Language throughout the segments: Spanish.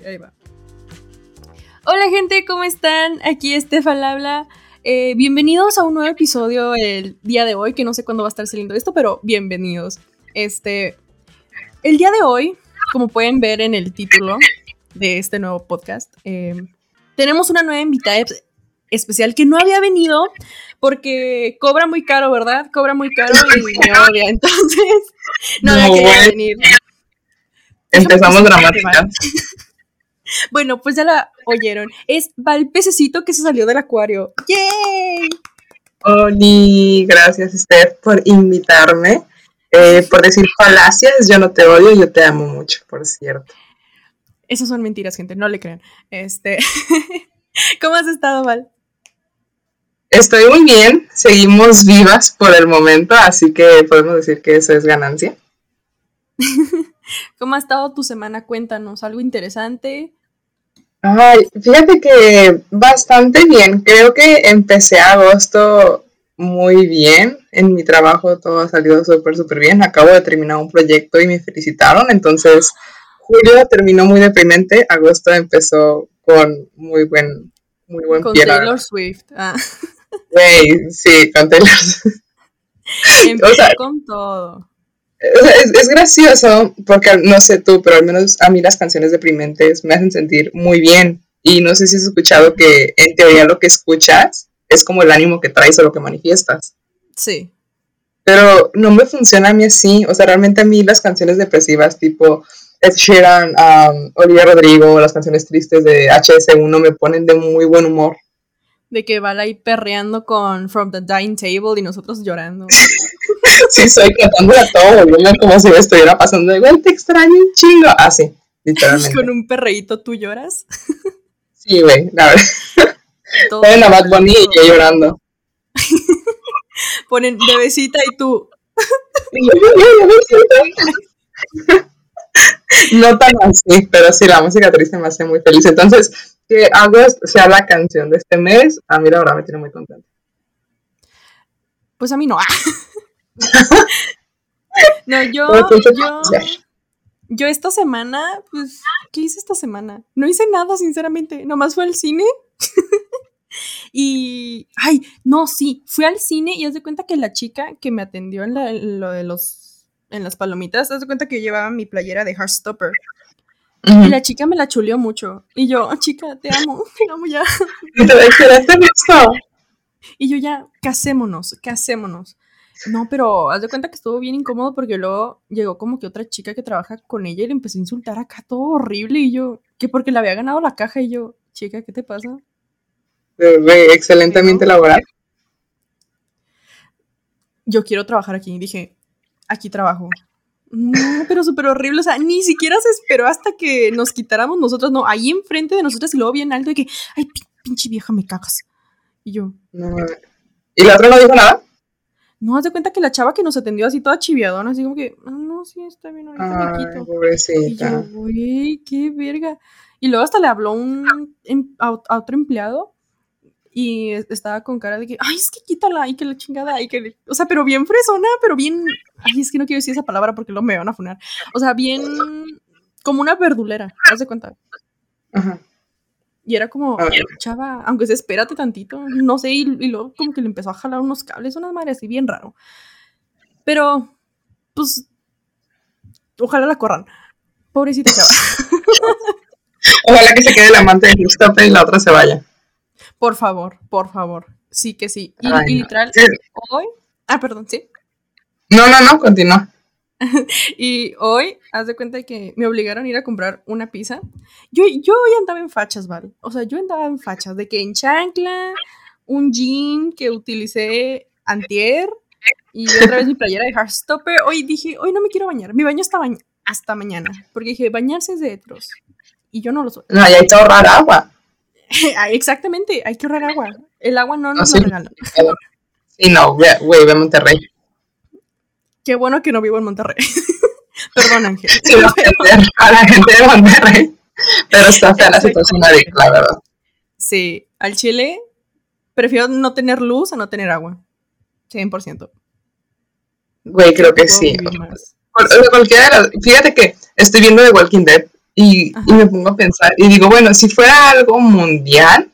ahí va. Hola gente, ¿cómo están? Aquí Estefan habla. Eh, bienvenidos a un nuevo episodio el día de hoy, que no sé cuándo va a estar saliendo esto, pero bienvenidos. Este, el día de hoy, como pueden ver en el título de este nuevo podcast, eh, tenemos una nueva invitada especial que no había venido porque cobra muy caro, ¿verdad? Cobra muy caro y me odia, entonces no, había querido venir. Empezamos dramática. Bueno, pues ya la oyeron. Es Val Pececito que se salió del acuario. ¡Yay! Oli, gracias Steph por invitarme. Eh, por decir falacias, yo no te odio, yo te amo mucho, por cierto. Esas son mentiras, gente, no le crean. Este, ¿cómo has estado, Val? Estoy muy bien, seguimos vivas por el momento, así que podemos decir que eso es ganancia. ¿Cómo ha estado tu semana? Cuéntanos, algo interesante. Ay, fíjate que bastante bien. Creo que empecé agosto muy bien. En mi trabajo todo ha salido súper, súper bien. Acabo de terminar un proyecto y me felicitaron. Entonces, julio terminó muy deprimente. Agosto empezó con muy buen, muy buen Con Taylor Swift. Ah. sí, con Taylor Swift. Empezó con todo es, gracioso porque no sé tú, pero al menos a mí las canciones deprimentes me hacen sentir muy bien. Y no sé si has escuchado que en teoría lo que escuchas es como el ánimo que traes o lo que manifiestas. Sí. Pero no me funciona a mí así. O sea, realmente a mí las canciones depresivas tipo Ed Sheeran, um, Olivia Rodrigo, las canciones tristes de HS1 me ponen de muy buen humor. De que va ahí perreando con From the Dining Table y nosotros llorando. sí, soy cantando a todo como si me estuviera pasando de, güey, te extraño un chingo. Así, ah, literalmente. ¿Con un perreíto tú lloras? sí, güey, la verdad. Ponen a Bad Bunny y yo llorando. Ponen bebecita y tú. no tan así, pero sí, la música triste me hace muy feliz. Entonces, que August sea la canción de este mes, a mí la verdad me tiene muy contenta. Pues a mí no. no, yo, yo, yo esta semana, pues, ¿qué hice esta semana? No hice nada, sinceramente. Nomás fue al cine. y, ay, no, sí, fui al cine y haz de cuenta que la chica que me atendió en, lo de los, en las palomitas, haz de cuenta que llevaba mi playera de Heartstopper. Y la chica me la chuleó mucho. Y yo, oh, chica, te amo, te amo ya. ¿Y te Y yo ya, casémonos, casémonos. No, pero haz de cuenta que estuvo bien incómodo porque luego llegó como que otra chica que trabaja con ella y le empezó a insultar acá todo horrible y yo, que porque le había ganado la caja y yo, chica, ¿qué te pasa? excelentemente laboral. Yo quiero trabajar aquí. Dije, aquí trabajo. No, pero súper horrible. O sea, ni siquiera se esperó hasta que nos quitáramos nosotros. No, ahí enfrente de nosotros y luego bien alto y que, ay, pinche vieja, me cagas. Y yo. ¿Y la otra no dijo nada? No, haz de cuenta que la chava que nos atendió así toda chiviadona, así como que, ah, no, sí, está bien, ahorita me quito. Pobrecita. Y yo, güey, qué verga. Y luego hasta le habló un, em, a, otro empleado y estaba con cara de que, ay, es que quítala, y que la chingada, y que, o sea, pero bien fresona, pero bien, ay, es que no quiero decir esa palabra porque luego me van a funar. O sea, bien, como una verdulera, haz de cuenta. Ajá. Y era como, chava, aunque se espérate tantito, no sé, y, luego como que le empezó a jalar unos cables, una madre así bien raro. Pero, pues, ojalá la corran. Pobrecita chava. ojalá que se quede la amante de Christopher y la otra se vaya. Por favor, por favor. Sí que sí. Y, literal, hoy. Ah, perdón, sí. No, no, no, continúa. y hoy, haz de cuenta que me obligaron a ir a comprar una pizza. Yo, yo hoy andaba en fachas, ¿vale? O sea, yo andaba en fachas, de que en chancla, un jean que utilicé antier y otra vez mi playera de Heartstopper. Hoy dije, hoy no me quiero bañar. Mi baño está hasta mañana, porque dije, bañarse es de etros. Y yo no lo soy. No, hay que ahorrar agua. Exactamente, hay que ahorrar agua. El agua no nos lo regalan. Sí, no, güey, ve Monterrey. Qué bueno que no vivo en Monterrey. Perdón, Ángel. Sí, a la gente de Monterrey. Pero está fea la situación la verdad. Sí, al Chile prefiero no tener luz a no tener agua. 100%. Güey, creo que sí. Cualquiera fíjate que estoy viendo The Walking Dead Y, y, me pongo a pensar y digo, bueno, si fuera algo mundial,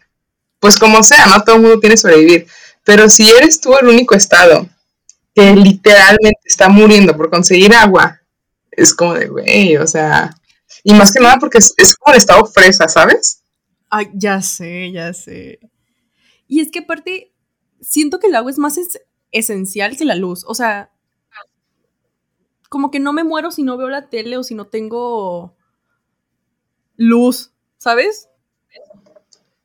pues como sea, no todo el mundo tiene que sobrevivir. Pero si eres tú el único estado que literalmente está muriendo por conseguir agua, es como de, güey, o sea, y más que nada porque es, como el estado fresa, ¿sabes? Ay, ya sé, ya sé. Y es que aparte, siento que el agua es más esencial que la luz. O sea, como que no me muero si no veo la tele o si no tengo luz, ¿sabes?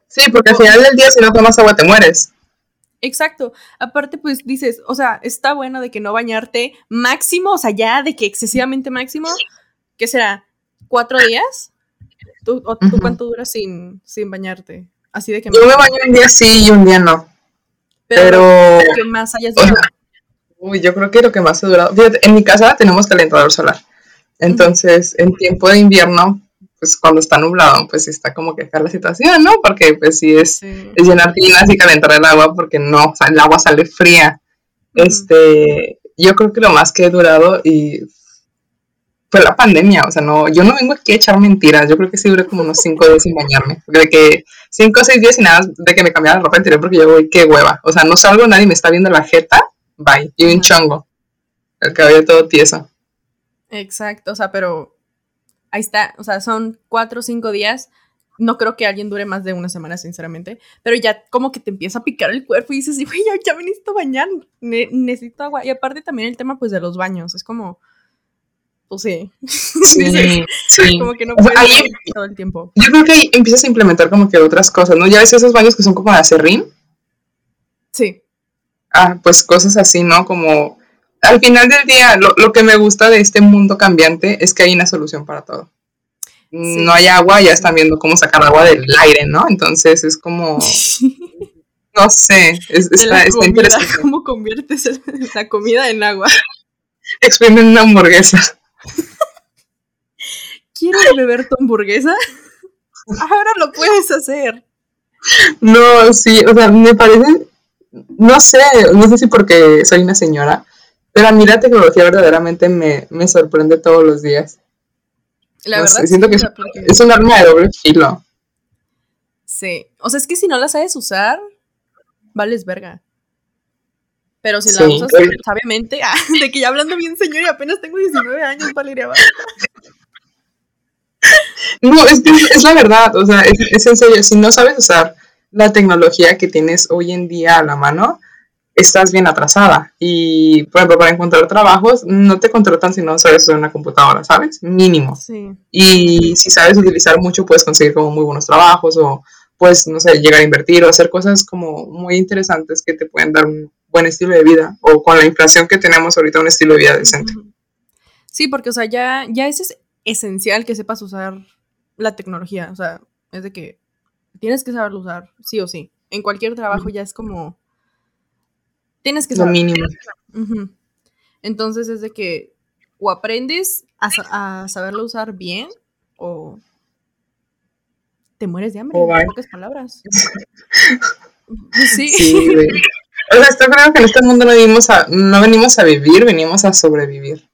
Sí, porque al final del día si no tomas agua te mueres. Exacto. Aparte, pues dices, o sea, está bueno de que no bañarte máximo, o sea, ya de que excesivamente máximo, ¿qué será? ¿Cuatro días? ¿Tú, o, ¿tú cuánto duras sin, sin bañarte? Así de que... Yo me baño un día sí y un día no. Pero... ¿Qué más hayas durado? Uy, yo creo que lo que más ha durado... Fíjate, en mi casa tenemos calentador solar. Entonces, en tiempo de invierno, pues cuando está nublado, pues está como que la situación, ¿no? Porque pues sí es, es llenar tinas y calentar el agua porque no, o sea, el agua sale fría. Este, yo creo que lo más que he durado y fue la pandemia, o sea, no, yo no vengo aquí a echar mentiras, yo creo que sí duré como unos cinco días sin bañarme, de que cinco o seis días sin nada de que me cambiara la ropa interior porque yo voy, qué hueva, o sea, no salgo, nadie me está viendo la jeta, bye, y un chongo, el cabello todo tieso. Exacto, o sea, pero ahí está, o sea, son cuatro o cinco días. No creo que alguien dure más de una semana, sinceramente. Pero ya como que te empieza a picar el cuerpo y dices, güey, ya, ya me necesito bañar, necesito agua. Y aparte también el tema, pues, de los baños. Es como, pues sí. Sí, sí. Como que no puedes ahí, todo el tiempo. Yo creo que ahí empiezas a implementar como que otras cosas, ¿no? Ya ves esos baños que son como de acerrín. Sí. Ah, pues cosas así, ¿no? Como al final del día, lo, que me gusta de este mundo cambiante es que hay una solución para todo. No hay agua, ya están viendo cómo sacar agua del aire, ¿no? Entonces es como, no sé, es, está, interesante. ¿Cómo conviertes la comida en agua? Exprimen una hamburguesa. ¿Quieres beber tu hamburguesa? Ahora lo puedes hacer. No, sí, o sea, me parece, no sé, no sé si porque soy una señora, pero a mí la tecnología verdaderamente me, sorprende todos los días. La verdad. siento que es, un arma de doble filo. Sí. O sea, es que si no la sabes usar, vales verga. Pero si la usas sabiamente, ah, de que ya hablando bien, señor, y apenas tengo 19 años, Valeria. No, es que es la verdad, o sea, es, es en serio, si no sabes usar la tecnología que tienes hoy en día a la mano, estás bien atrasada. Y, por ejemplo, para encontrar trabajos, no te contratan si no sabes usar una computadora, ¿sabes? Mínimo. Y si sabes utilizar mucho, puedes conseguir como muy buenos trabajos o puedes, no sé, llegar a invertir o hacer cosas como muy interesantes que te pueden dar un buen estilo de vida o con la inflación que tenemos ahorita un estilo de vida decente. Sí, porque, o sea, ya, ya es esencial que sepas usar la tecnología. O sea, es de que tienes que saberlo usar, sí o sí. En cualquier trabajo ya es como Tienes que saber. Lo mínimo. Entonces es de que o aprendes a, saberlo usar bien o te mueres de hambre, en pocas palabras. sí. sí o sea, esto creo que en este mundo no, venimos a, no venimos a vivir, venimos a sobrevivir.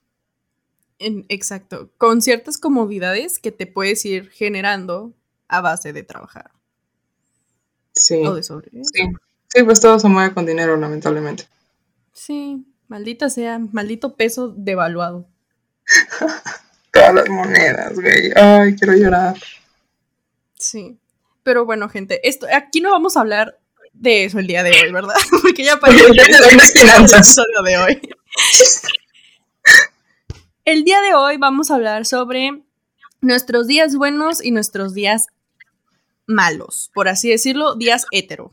exacto, con ciertas comodidades que te puedes ir generando a base de trabajar. Sí. O de sobrevivir. Sí. Sí, pues todo se mueve con dinero, lamentablemente. Sí, maldita sea, maldito peso devaluado. Todas las monedas, güey. Ay, quiero llorar. Sí. Pero bueno, gente, esto, aquí no vamos a hablar de eso el día de hoy, ¿verdad? Porque ya para el episodio de hoy. El día de hoy vamos a hablar sobre nuestros días buenos y nuestros días malos, por así decirlo, días hetero.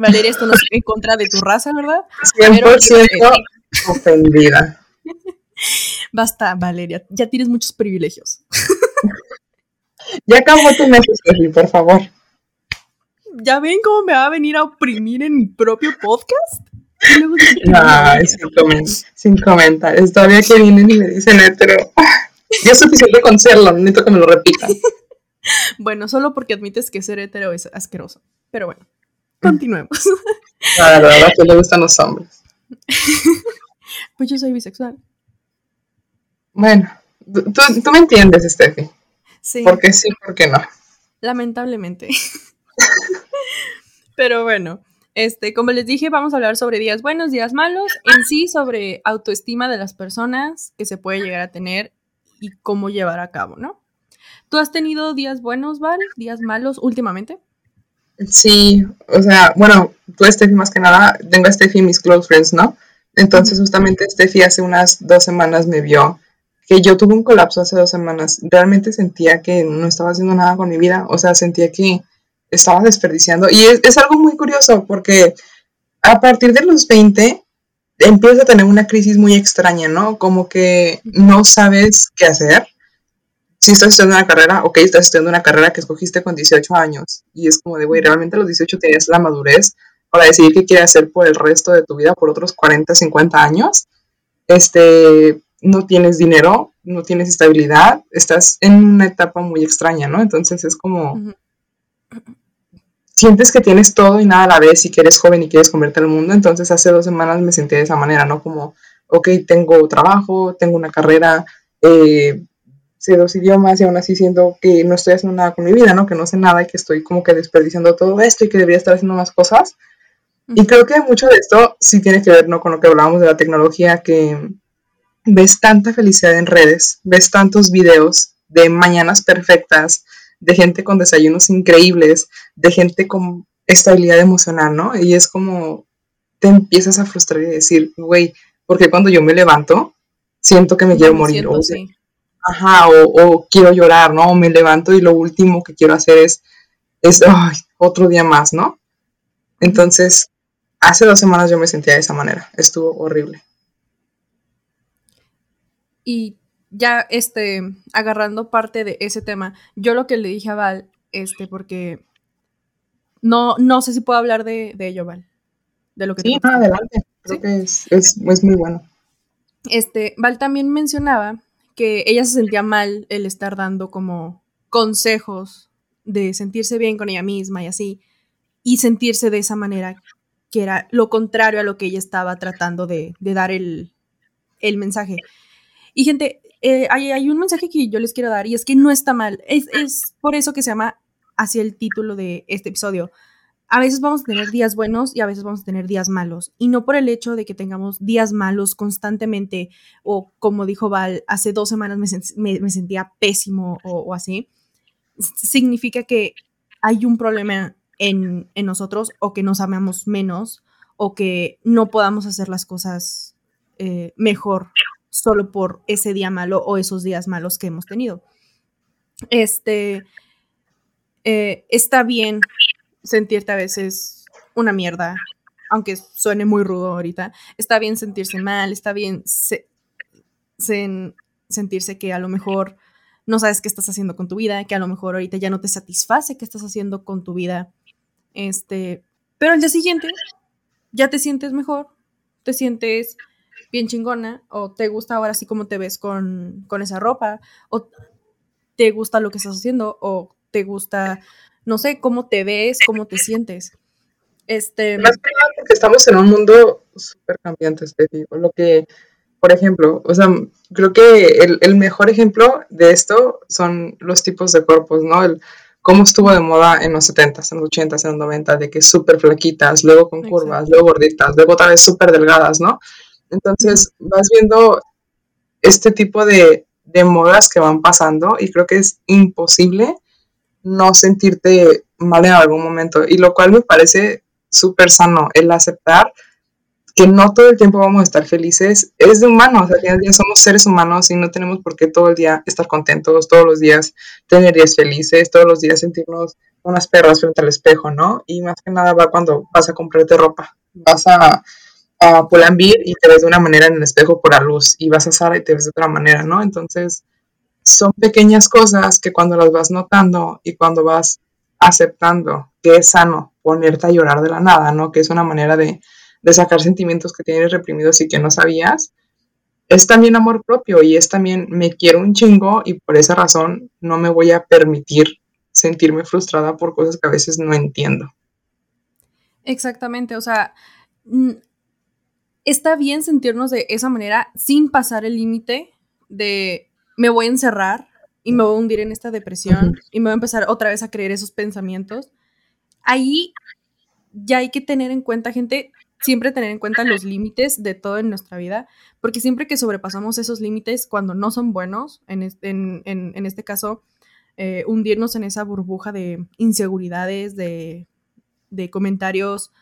Valeria, esto no es en contra de tu raza, ¿verdad? 100% ofendida. Basta, Valeria, ya tienes muchos privilegios. ya acabó tu mes, por favor. ¿Ya ven cómo me va a venir a oprimir en mi propio podcast? No, sin, sin comentarios. Todavía que vienen y me dicen hetero. Ya es suficiente con serlo, necesito que me lo repitan. bueno, solo porque admites que ser hetero es asqueroso. Pero bueno. Continuemos. Ah, la verdad que le gustan los hombres. pues yo soy bisexual. Bueno, tú, me entiendes, Steffi. Sí. Porque sí, porque no. Lamentablemente. Pero bueno, este, como les dije, vamos a hablar sobre días buenos, días malos, en sí sobre autoestima de las personas que se puede llegar a tener y cómo llevar a cabo, ¿no? ¿Tú has tenido días buenos, Val? ¿Días malos últimamente? Sí, o sea, bueno, tú, Steffi, más que nada, tengo a Steffi mis close friends, ¿no? Entonces, justamente Steffi hace unas dos semanas me vio que yo tuve un colapso hace dos semanas. Realmente sentía que no estaba haciendo nada con mi vida, o sea, sentía que estaba desperdiciando. Y es, algo muy curioso porque a partir de los 20 empiezas a tener una crisis muy extraña, ¿no? Como que no sabes qué hacer. Si estás estudiando una carrera, ok, estás estudiando una carrera que escogiste con 18 años. Y es como de, güey, realmente a los 18 tenías la madurez para decidir qué quieres hacer por el resto de tu vida, por otros 40, 50 años. Este, no tienes dinero, no tienes estabilidad, estás en una etapa muy extraña, ¿no? Entonces es como, sientes que tienes todo y nada a la vez y que eres joven y quieres convertir al mundo. Entonces hace dos semanas me sentí de esa manera, ¿no? Como, ok, tengo trabajo, tengo una carrera, eh, sé dos idiomas y aún así siento que no estoy haciendo nada con mi vida, ¿no? Que no sé nada y que estoy como que desperdiciando todo esto y que debería estar haciendo más cosas. Y creo que mucho de esto sí tiene que ver, ¿no? Con lo que hablábamos de la tecnología, que ves tanta felicidad en redes, ves tantos videos de mañanas perfectas, de gente con desayunos increíbles, de gente con estabilidad emocional, ¿no? Y es como te empiezas a frustrar y decir, güey, porque cuando yo me levanto, siento que me quiero morir. o, Ajá, o, quiero llorar, ¿no? O me levanto y lo último que quiero hacer es, es otro día más, ¿no? Entonces, hace dos semanas yo me sentía de esa manera. Estuvo horrible. Y ya este, agarrando parte de ese tema, yo lo que le dije a Val, este, porque no, no sé si puedo hablar de, ello, Val. De lo que sí, adelante. Creo que es, muy bueno. Este, Val también mencionaba que ella se sentía mal el estar dando como consejos de sentirse bien con ella misma y así, y sentirse de esa manera, que era lo contrario a lo que ella estaba tratando de, dar el, el mensaje. Y gente, eh, hay, un mensaje que yo les quiero dar y es que no está mal. Es, por eso que se llama así el título de este episodio. A veces vamos a tener días buenos y a veces vamos a tener días malos. Y no por el hecho de que tengamos días malos constantemente o como dijo Val, hace dos semanas me, sentía pésimo o, así, significa que hay un problema en, nosotros o que nos amamos menos o que no podamos hacer las cosas eh, mejor solo por ese día malo o esos días malos que hemos tenido. Este, eh, está bien sentirte a veces una mierda, aunque suene muy rudo ahorita, está bien sentirse mal, está bien sentirse que a lo mejor no sabes qué estás haciendo con tu vida, que a lo mejor ahorita ya no te satisface qué estás haciendo con tu vida. Este, pero al día siguiente ya te sientes mejor, te sientes bien chingona, o te gusta ahora así como te ves con, esa ropa, o te gusta lo que estás haciendo, o te gusta, no sé, cómo te ves, cómo te sientes. Este... Más que nada porque estamos en un mundo súper cambiante, te digo, lo que, por ejemplo, o sea, creo que el, el, mejor ejemplo de esto son los tipos de cuerpos, ¿no? El, cómo estuvo de moda en los 70s, en los 80s, en los 90 de que súper flaquitas, luego con curvas, luego gorditas, luego otra vez súper delgadas, ¿no? Entonces vas viendo este tipo de, modas que van pasando y creo que es imposible no sentirte mal en algún momento. Y lo cual me parece súper sano, el aceptar que no todo el tiempo vamos a estar felices. Es de humanos, al final día somos seres humanos y no tenemos por qué todo el día estar contentos, todos los días tener días felices, todos los días sentirnos unas perras frente al espejo, ¿no? Y más que nada va cuando vas a comprarte ropa, vas a a Pull&Bear y te ves de una manera en el espejo por la luz y vas a Sara y te ves de otra manera, ¿no? Entonces, son pequeñas cosas que cuando las vas notando y cuando vas aceptando que es sano ponerte a llorar de la nada, ¿no? Que es una manera de, de sacar sentimientos que tienes reprimidos y que no sabías, es también amor propio y es también me quiero un chingo y por esa razón no me voy a permitir sentirme frustrada por cosas que a veces no entiendo. Exactamente, o sea, está bien sentirnos de esa manera sin pasar el límite de me voy a encerrar y me voy a hundir en esta depresión y me voy a empezar otra vez a creer esos pensamientos. Ahí ya hay que tener en cuenta, gente, siempre tener en cuenta los límites de todo en nuestra vida, porque siempre que sobrepasamos esos límites cuando no son buenos, en, este, caso, eh, hundirnos en esa burbuja de inseguridades, de, comentarios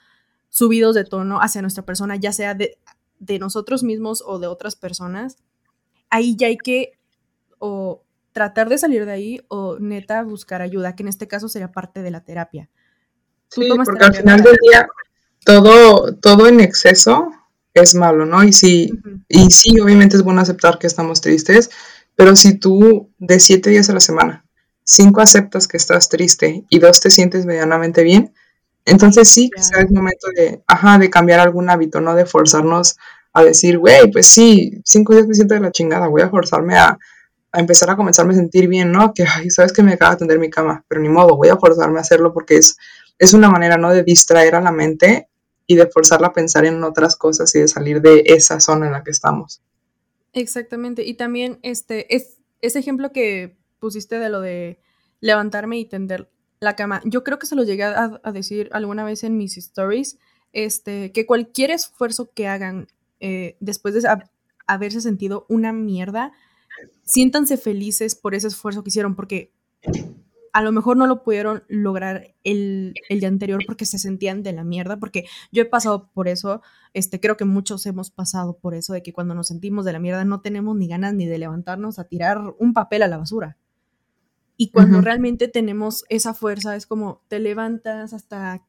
subidos de tono hacia nuestra persona, ya sea de, de, nosotros mismos o de otras personas, ahí ya hay que o tratar de salir de ahí o neta buscar ayuda, que en este caso sería parte de la terapia. Sí, porque al final del día todo, todo en exceso es malo, ¿no? Y sí, y sí, obviamente es bueno aceptar que estamos tristes, pero si tú de siete días a la semana, cinco aceptas que estás triste y dos te sientes medianamente bien, entonces sí, quizás es momento de, ajá, de cambiar algún hábito, ¿no? De forzarnos a decir, güey, pues sí, cinco días me siento de la chingada, voy a forzarme a, a empezar a comenzarme a sentir bien, ¿no? Que, ay, sabes que me acaba de tender mi cama, pero ni modo, voy a forzarme a hacerlo porque es, es una manera, ¿no? De distraer a la mente y de forzarla a pensar en otras cosas y de salir de esa zona en la que estamos. Exactamente. Y también este, es, ese ejemplo que pusiste de lo de levantarme y tender la cama, yo creo que se lo llegué a, decir alguna vez en mis stories, este, que cualquier esfuerzo que hagan eh, después de haberse sentido una mierda, siéntanse felices por ese esfuerzo que hicieron, porque a lo mejor no lo pudieron lograr el, día anterior porque se sentían de la mierda, porque yo he pasado por eso, este, creo que muchos hemos pasado por eso, de que cuando nos sentimos de la mierda no tenemos ni ganas ni de levantarnos a tirar un papel a la basura. Y cuando realmente tenemos esa fuerza, es como te levantas hasta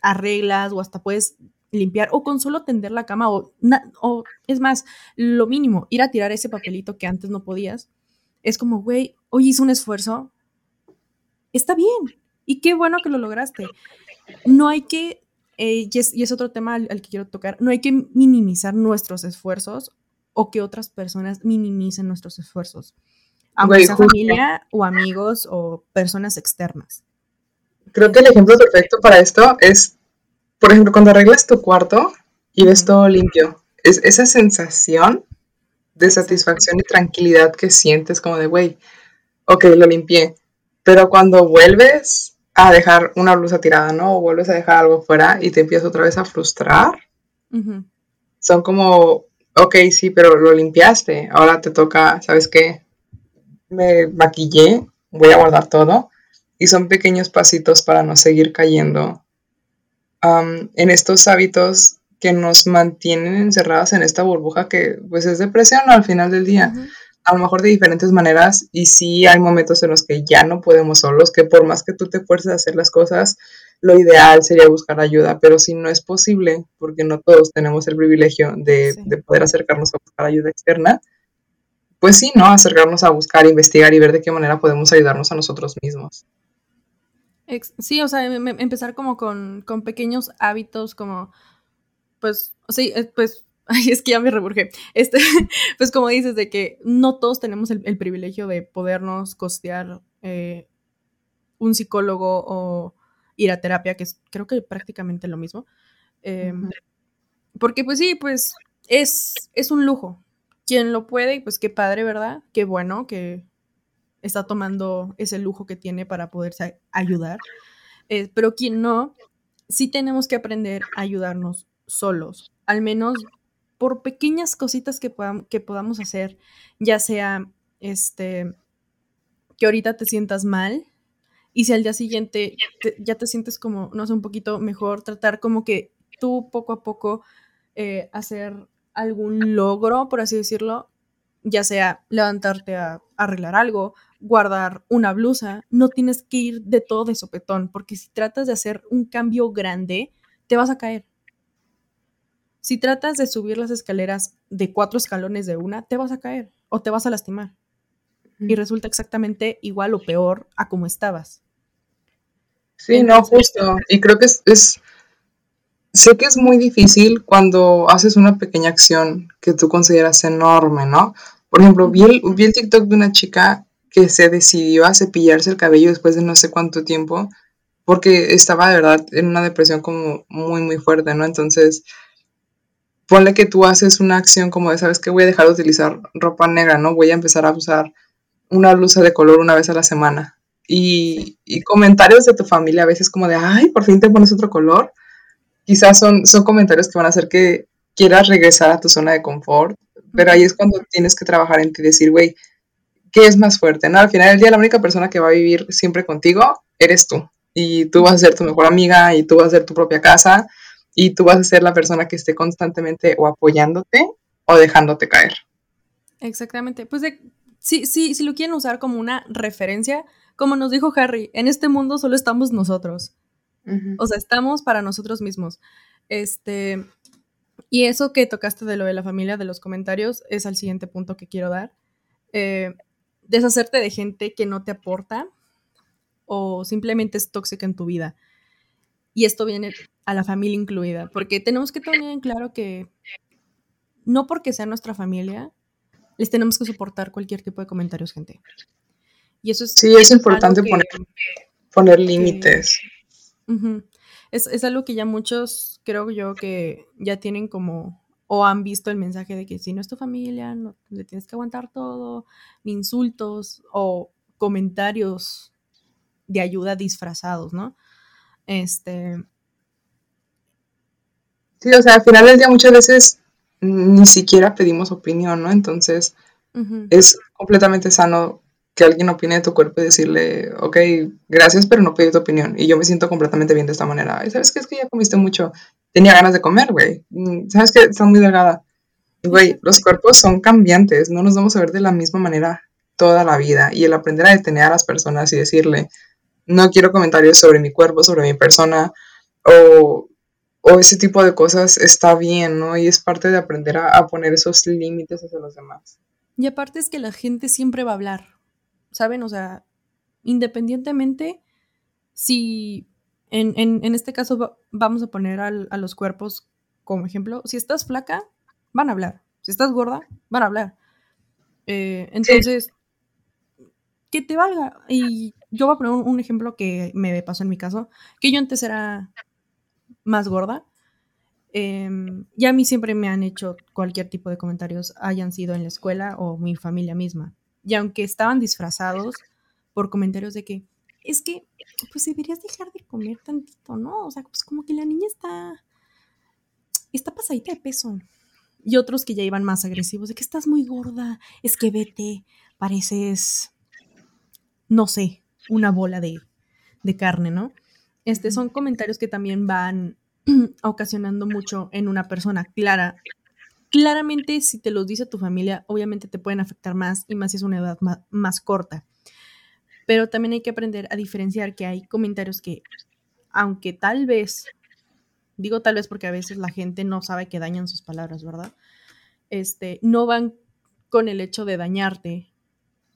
arreglas o hasta puedes limpiar o con solo tender la cama o, o es más, lo mínimo, ir a tirar ese papelito que antes no podías. Es como, güey, hoy hice un esfuerzo, está bien. Y qué bueno que lo lograste. No hay que, eh, y, es, otro tema al, que quiero tocar, no hay que minimizar nuestros esfuerzos o que otras personas minimicen nuestros esfuerzos. Aunque sea familia o amigos o personas externas. Creo que el ejemplo perfecto para esto es, por ejemplo, cuando arreglas tu cuarto y ves todo limpio. Es esa sensación de satisfacción y tranquilidad que sientes como de, güey, ok, lo limpié pero cuando vuelves a dejar una blusa tirada, ¿no? O vuelves a dejar algo fuera y te empiezas otra vez a frustrar, son como, ok, sí, pero lo limpiaste, ahora te toca, ¿sabes qué? Me maquillé, voy a guardar todo. Y son pequeños pasitos para no seguir cayendo en estos hábitos que nos mantienen encerradas en esta burbuja que pues es depresión al final del día a lo mejor de diferentes maneras y sí hay momentos en los que ya no podemos solos, que por más que tú te fuerces a hacer las cosas, lo ideal sería buscar ayuda, pero si no es posible, porque no todos tenemos el privilegio de, poder acercarnos a buscar ayuda externa, pues sí, ¿no? Acercarnos a buscar, investigar y ver de qué manera podemos ayudarnos a nosotros mismos. Sí, o sea, em, em, empezar como con, con pequeños hábitos, como, pues, sí, eh, pues Ay, es que ya me reburgé. Este, pues como dices, de que no todos tenemos el, privilegio de podernos costear eh, un psicólogo o ir a terapia, que es creo que prácticamente lo mismo. Em, porque pues sí, pues es, es un lujo. Quien lo puede, pues qué padre, ¿verdad? Qué bueno que está tomando ese lujo que tiene para poderse ayudar. Eh, pero quien no, sí tenemos que aprender a ayudarnos solos. Al menos por pequeñas cositas que, que podamos hacer, ya sea este, que ahorita te sientas mal y si al día siguiente ya te sientes como, no sé, un poquito mejor, tratar como que tú poco a poco eh, hacer algún logro, por así decirlo, ya sea levantarte a arreglar algo, guardar una blusa, no tienes que ir de todo de sopetón, porque si tratas de hacer un cambio grande, te vas a caer. Si tratas de subir las escaleras de cuatro escalones de una, te vas a caer o te vas a lastimar. Y resulta exactamente igual o peor a como estabas. Sí, no, justo. Y creo que es, sé que es muy difícil cuando haces una pequeña acción que tú consideras enorme, ¿no? Por ejemplo, vi el, vi el TikTok de una chica que se decidió a cepillarse el cabello después de no sé cuánto tiempo, porque estaba de verdad en una depresión como muy, muy fuerte, ¿no? Entonces, ponle que tú haces una acción como de, sabes que voy a dejar de utilizar ropa negra, ¿no? Voy a empezar a usar una blusa de color una vez a la semana. Y, y, comentarios de tu familia a veces como de, ay, por fin te pones otro color. Quizás son, son comentarios que van a hacer que quieras regresar a tu zona de confort, pero ahí es cuando tienes que trabajar en ti y decir, güey, ¿qué es más fuerte? ¿no? Al final del día la única persona que va a vivir siempre contigo eres tú. Y tú vas a ser tu mejor amiga y tú vas a ser tu propia casa y tú vas a ser la persona que esté constantemente o apoyándote o dejándote caer. Exactamente. Pues de, si, si, si lo quieren usar como una referencia, como nos dijo Harry, en este mundo solo estamos nosotros. O sea, estamos para nosotros mismos. Este, y eso que tocaste de lo de la familia, de los comentarios, es al siguiente punto que quiero dar. Eh, deshacerte de gente que no te aporta o simplemente es tóxica en tu vida. Y esto viene a la familia incluida, porque tenemos que tener en claro que no porque sea nuestra familia, les tenemos que soportar cualquier tipo de comentarios, gente. Y eso es... Sí, es importante poner, poner límites. es, es, algo que ya muchos, creo yo, que ya tienen como, o han visto el mensaje de que si no es tu familia, no le tienes que aguantar todo, ni insultos o comentarios de ayuda disfrazados, ¿no? Este, Sí, o sea, al final del día muchas veces ni siquiera pedimos opinión, ¿no? Entonces es completamente sano que alguien opine de tu cuerpo y decirle, ok, gracias, pero no pedí tu opinión. Y yo me siento completamente bien de esta manera. Sabes qué? es que ya comiste mucho. Tenía ganas de comer, güey. Mm, sabes que está muy delgada. Güey, los cuerpos son cambiantes. No nos vamos a ver de la misma manera toda la vida. Y el aprender a detener a las personas y decirle, no quiero comentarios sobre mi cuerpo, sobre mi persona, o o ese tipo de cosas está bien, ¿no? Y es parte de aprender a, poner esos límites hacia los demás. Y aparte es que la gente siempre va a hablar, ¿saben? O sea, independientemente si en, este caso vamos a poner a los cuerpos como ejemplo, si estás flaca, van a hablar. Si estás gorda, van a hablar. Eh, entonces, que te valga. Y yo voy a poner un, ejemplo que me pasó en mi caso, que yo antes era más gorda. Em, y a mí siempre me han hecho cualquier tipo de comentarios, hayan sido en la escuela o mi familia misma. Y aunque estaban disfrazados por comentarios de que, es que, pues deberías dejar de comer tantito, ¿no? O sea, pues como que la niña está, está pasadita de peso. Y otros que ya iban más agresivos, de que estás muy gorda, es que vete, pareces, no sé, una bola de, de carne, ¿no? Este, son comentarios que también van ocasionando mucho en una persona clara. Claramente, si te los dice tu familia, obviamente te pueden afectar más y más si es una edad más, corta. Pero también hay que aprender a diferenciar que hay comentarios que, aunque tal vez, digo tal vez porque a veces la gente no sabe que dañan sus palabras, ¿verdad? Este, no van con el hecho de dañarte.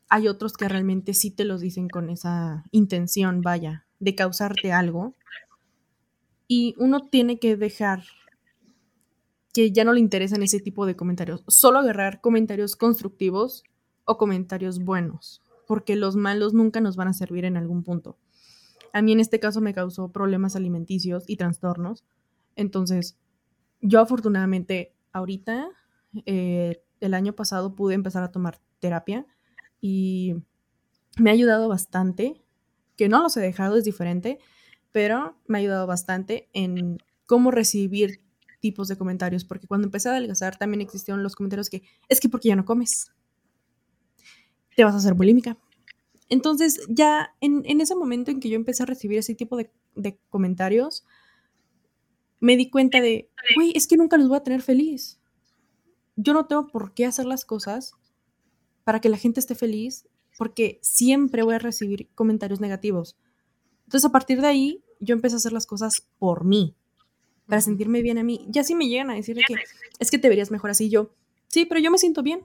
Hay otros que realmente sí te los dicen con esa intención, vaya, de causarte algo. Y uno tiene que dejar que ya no le interesan ese tipo de comentarios. Solo agarrar comentarios constructivos o comentarios buenos, porque los malos nunca nos van a servir en algún punto. A mí en este caso me causó problemas alimenticios y trastornos. Entonces, yo afortunadamente ahorita, eh, el año pasado pude empezar a tomar terapia y me ha ayudado bastante que no los he dejado, es diferente, pero me ha ayudado bastante en cómo recibir tipos de comentarios, porque cuando empecé a adelgazar también existieron los comentarios que es que porque ya no comes, te vas a hacer bulímica. Entonces ya en, ese momento en que yo empecé a recibir ese tipo de, de comentarios, me di cuenta de, güey, es que nunca los voy a tener feliz. Yo no tengo por qué hacer las cosas para que la gente esté feliz porque siempre voy a recibir comentarios negativos. Entonces, a partir de ahí, yo empecé a hacer las cosas por mí, para sentirme bien a mí. Ya si me llegan a decir que es que te verías mejor así, yo, sí, pero yo me siento bien.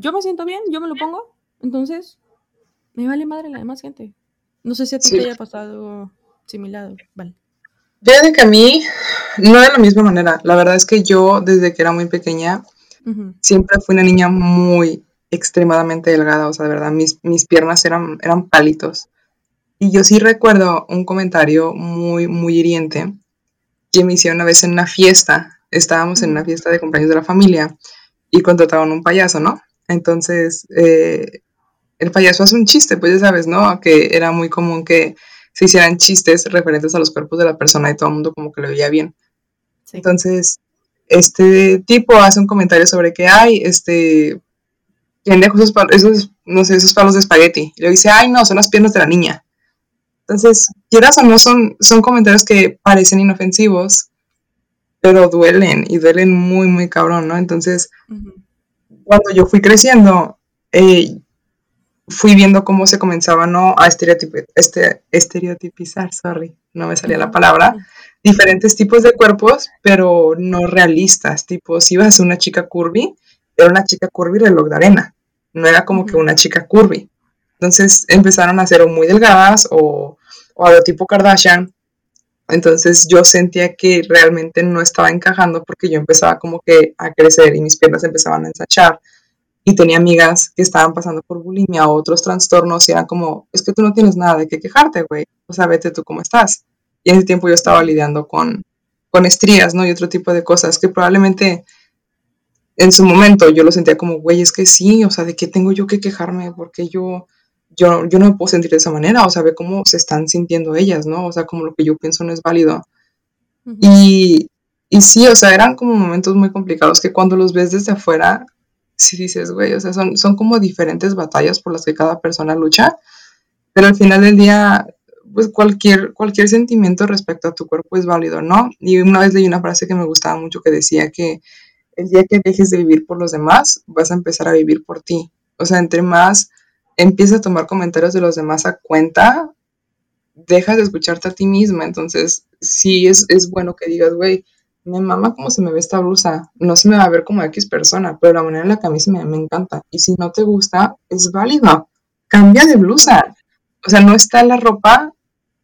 Yo me siento bien, yo me lo pongo. Entonces, me vale madre la demás gente. No sé si a ti te haya pasado similar, vale. Fíjate que a mí, no de la misma manera. La verdad es que yo, desde que era muy pequeña, siempre fui una niña muy, extremadamente delgada, o sea, de verdad, mis, mis piernas eran, eran palitos. Y yo sí recuerdo un comentario muy, muy hiriente que me hicieron una vez en una fiesta. Estábamos en una fiesta de cumpleaños de la familia y contrataron un payaso, ¿no? Entonces, eh, el payaso hace un chiste, pues ya sabes, ¿no? Que era muy común que se hicieran chistes referentes a los cuerpos de la persona y todo el mundo como que lo veía bien. Entonces, este tipo hace un comentario sobre que, hay, este, ¿quién dejó esos, esos, no sé, esos palos de espagueti? Y le dice, ay, no, son las piernas de la niña. Entonces, quieras o no, son, son comentarios que parecen inofensivos, pero duelen y duelen muy, muy cabrón, ¿no? Entonces, cuando yo fui creciendo, eh, fui viendo cómo se comenzaba ¿no? a este, estereotipizar, sorry, no me salía la palabra, diferentes tipos de cuerpos, pero no realistas, tipo, si ibas a una chica curvy, era una chica curvy reloj de arena, no era como que una chica curvy. Entonces empezaron a ser muy delgadas o, o a lo tipo Kardashian. Entonces yo sentía que realmente no estaba encajando porque yo empezaba como que a crecer y mis piernas empezaban a ensachar y tenía amigas que estaban pasando por bulimia o otros trastornos y eran como, es que tú no tienes nada de qué quejarte, güey, o sea, vete tú cómo estás. Y en ese tiempo yo estaba lidiando con, con estrías, ¿no? Y otro tipo de cosas que probablemente en su momento yo lo sentía como, güey, es que sí, o sea, ¿de qué tengo yo que quejarme? Porque yo, yo, yo no me puedo sentir de esa manera, o sea, ve cómo se están sintiendo ellas, ¿no? O sea, como lo que yo pienso no es válido. y, y sí, o sea, eran como momentos muy complicados que cuando los ves desde afuera, sí dices, güey, o sea, son, son como diferentes batallas por las que cada persona lucha, pero al final del día, pues cualquier, cualquier sentimiento respecto a tu cuerpo es válido, ¿no? Y una vez leí una frase que me gustaba mucho que decía que el día que dejes de vivir por los demás, vas a empezar a vivir por ti. O sea, entre más empiezas a tomar comentarios de los demás a cuenta, dejas de escucharte a ti misma. Entonces, sí es, es bueno que digas, güey, me mama cómo se me ve esta blusa. No se me va a ver como X persona, pero la manera en la que a mí se me, me encanta. Y si no te gusta, es válido. Cambia de blusa. O sea, no está la ropa.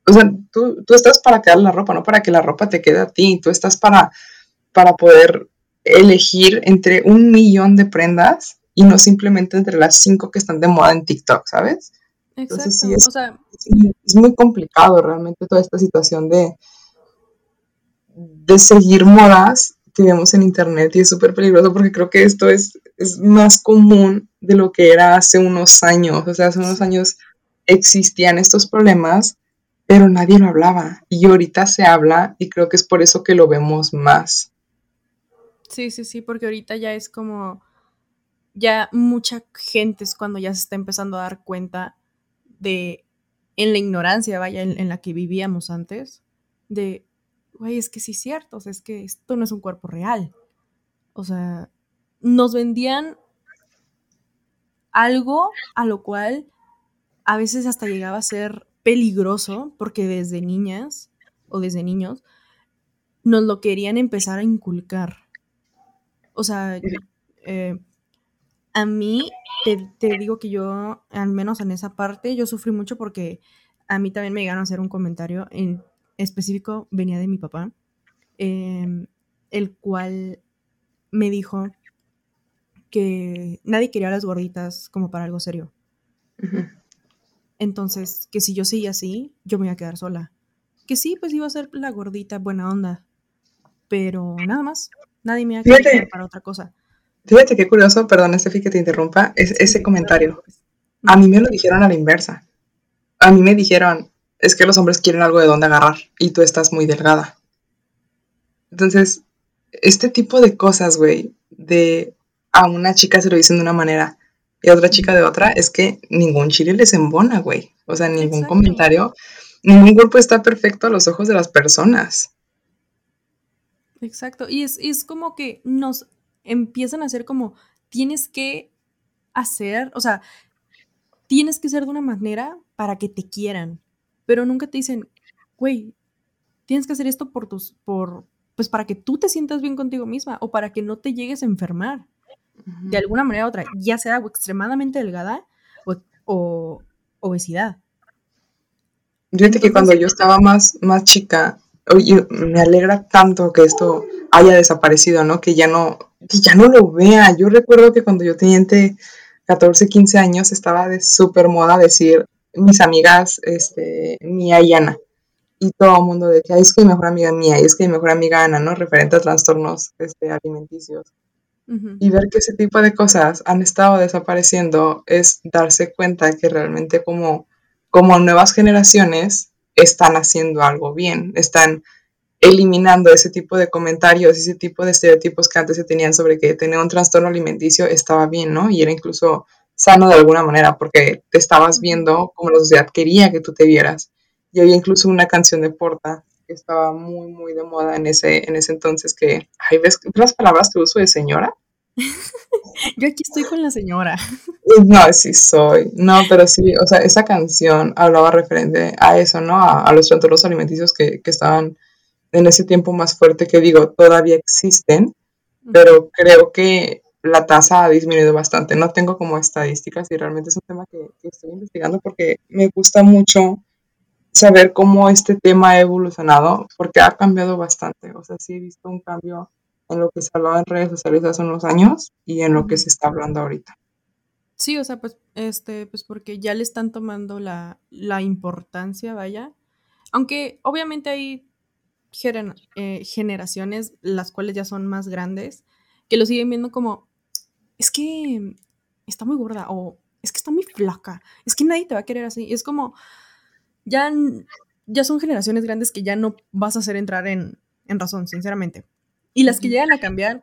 O sea, tú, tú estás para quedar la ropa, no para que la ropa te quede a ti. Tú estás para, para poder elegir entre un millón de prendas y no simplemente entre las cinco que están de moda en TikTok, ¿sabes? Exacto. sí, es, es muy complicado realmente toda esta situación de, de seguir modas que vemos en internet y es súper peligroso porque creo que esto es, es más común de lo que era hace unos años. O sea, hace unos años existían estos problemas, pero nadie lo hablaba. Y ahorita se habla y creo que es por eso que lo vemos más. Sí, sí, sí, porque ahorita ya es como, ya mucha gente es cuando ya se está empezando a dar cuenta de, en la ignorancia, vaya, en la que vivíamos antes, de güey, es que sí es cierto, o sea, es que esto no es un cuerpo real. O sea, nos vendían algo a lo cual a veces hasta llegaba a ser peligroso, porque desde niñas o desde niños nos lo querían empezar a inculcar. O sea, eh, a mí te, te, digo que yo, al menos en esa parte, yo sufrí mucho porque a mí también me llegaron a hacer un comentario en específico venía de mi papá, em, el cual me dijo que nadie quería las gorditas como para algo serio. Entonces, que si yo seguía así, yo me iba a quedar sola. Que sí, pues iba a ser la gordita buena onda. Pero nada más. Nadie me iba a quedar para otra cosa. Fíjate qué curioso, perdón, Estefi, que te interrumpa, es, ese comentario. A mí me lo dijeron a la inversa. A mí me dijeron, es que los hombres quieren algo de donde agarrar y tú estás muy delgada. Entonces, este tipo de cosas, güey, de a una chica se lo dicen de una manera y a otra chica de otra, es que ningún chile les embona, güey. O sea, ningún comentario, ningún cuerpo está perfecto a los ojos de las personas. Exacto. Y es, es como que nos empiezan a hacer como, tienes que hacer, o sea, tienes que ser de una manera para que te quieran pero nunca te dicen, güey, tienes que hacer esto por tus, por, pues para que tú te sientas bien contigo misma o para que no te llegues a enfermar de alguna manera u otra, ya sea extremadamente delgada o, obesidad. Fíjate que cuando yo estaba más, más chica, oye, me alegra tanto que esto haya desaparecido, ¿no? Que ya no, que ya no lo vea. Yo recuerdo que cuando yo tenía entre 14, 15 años estaba de súper moda decir, mis amigas, este, Mía y Ana. Y todo el mundo decía, es que mi mejor amiga Mía, y es que mi mejor amiga Ana, ¿no? Referente a trastornos este, alimenticios. Y ver que ese tipo de cosas han estado desapareciendo es darse cuenta que realmente como, como nuevas generaciones están haciendo algo bien, están eliminando ese tipo de comentarios, ese tipo de estereotipos que antes se tenían sobre que tener un trastorno alimenticio estaba bien, ¿no? Y era incluso sano de alguna manera porque te estabas viendo como la sociedad quería que tú te vieras. Y había incluso una canción de Porta que estaba muy, muy de moda en ese, en ese entonces que, ay, ¿ves las palabras que uso de señora? Yo aquí estoy con la señora. No, sí soy. No, pero sí, o sea, esa canción hablaba referente a eso, ¿no? A, los trastornos alimenticios que, que estaban en ese tiempo más fuerte que digo, todavía existen, pero creo que la tasa ha disminuido bastante. No tengo como estadísticas y realmente es un tema que, estoy investigando porque me gusta mucho saber cómo este tema ha evolucionado, porque ha cambiado bastante. O sea, sí he visto un cambio en lo que se hablaba en redes sociales hace unos años y en lo que se está hablando ahorita. Sí, o sea, pues, este, pues porque ya le están tomando la, la importancia, vaya. Aunque obviamente hay eh, generaciones, las cuales ya son más grandes, que lo siguen viendo como, es que está muy gorda o es que está muy flaca, es que nadie te va a querer así. Es como, ya, ya son generaciones grandes que ya no vas a hacer entrar en, en razón, sinceramente. Y las que llegan a cambiar,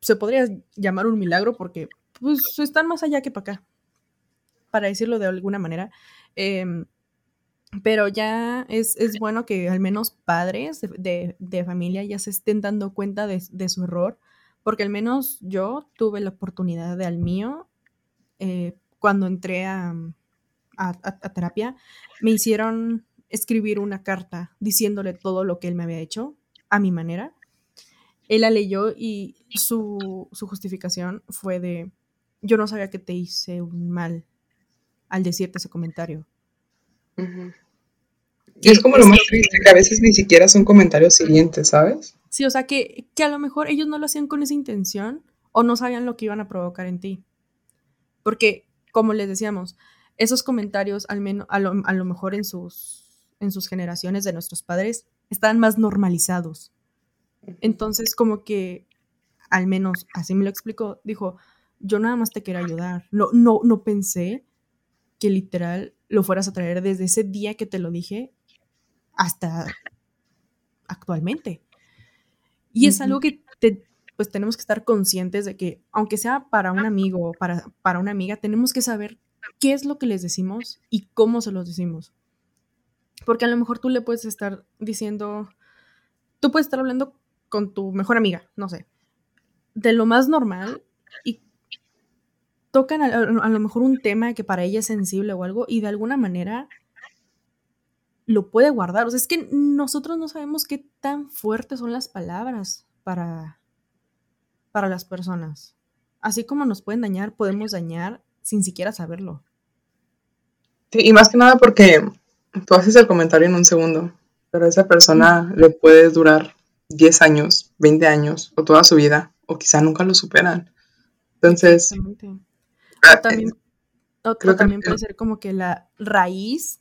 se podría llamar un milagro porque pues están más allá que para acá, para decirlo de alguna manera. Eh, pero ya es, bueno que al menos padres de, familia ya se estén dando cuenta de, su error, porque al menos yo tuve la oportunidad de al mío, eh, cuando entré a, terapia, me hicieron escribir una carta diciéndole todo lo que él me había hecho a mi manera. Él la leyó y su, justificación fue de, yo no sabía que te hice un mal al decirte ese comentario. Y es como lo más triste, que a veces ni siquiera son comentarios siguientes, ¿sabes? Sí, o sea, que, a lo mejor ellos no lo hacían con esa intención o no sabían lo que iban a provocar en ti. Porque, como les decíamos, esos comentarios, al menos, a lo, mejor en sus, en sus generaciones de nuestros padres, están más normalizados. Entonces, como que, al menos así me lo explicó, dijo, yo nada más te quiero ayudar. No, no, no pensé que literal lo fueras a traer desde ese día que te lo dije hasta actualmente. Y es algo que pues tenemos que estar conscientes de que, aunque sea para un amigo o para, para una amiga, tenemos que saber qué es lo que les decimos y cómo se los decimos. Porque a lo mejor tú le puedes estar diciendo, tú puedes estar hablando con tu mejor amiga, no sé, de lo más normal y tocan a, a, lo mejor un tema que para ella es sensible o algo y de alguna manera lo puede guardar. O sea, es que nosotros no sabemos qué tan fuertes son las palabras para, para las personas. Así como nos pueden dañar, podemos dañar sin siquiera saberlo. Sí, y más que nada porque tú haces el comentario en un segundo, pero a esa persona le puede durar 10 años, 20 años o toda su vida, o quizá nunca lo superan. Entonces... Ah, también, o también puede ser como que la raíz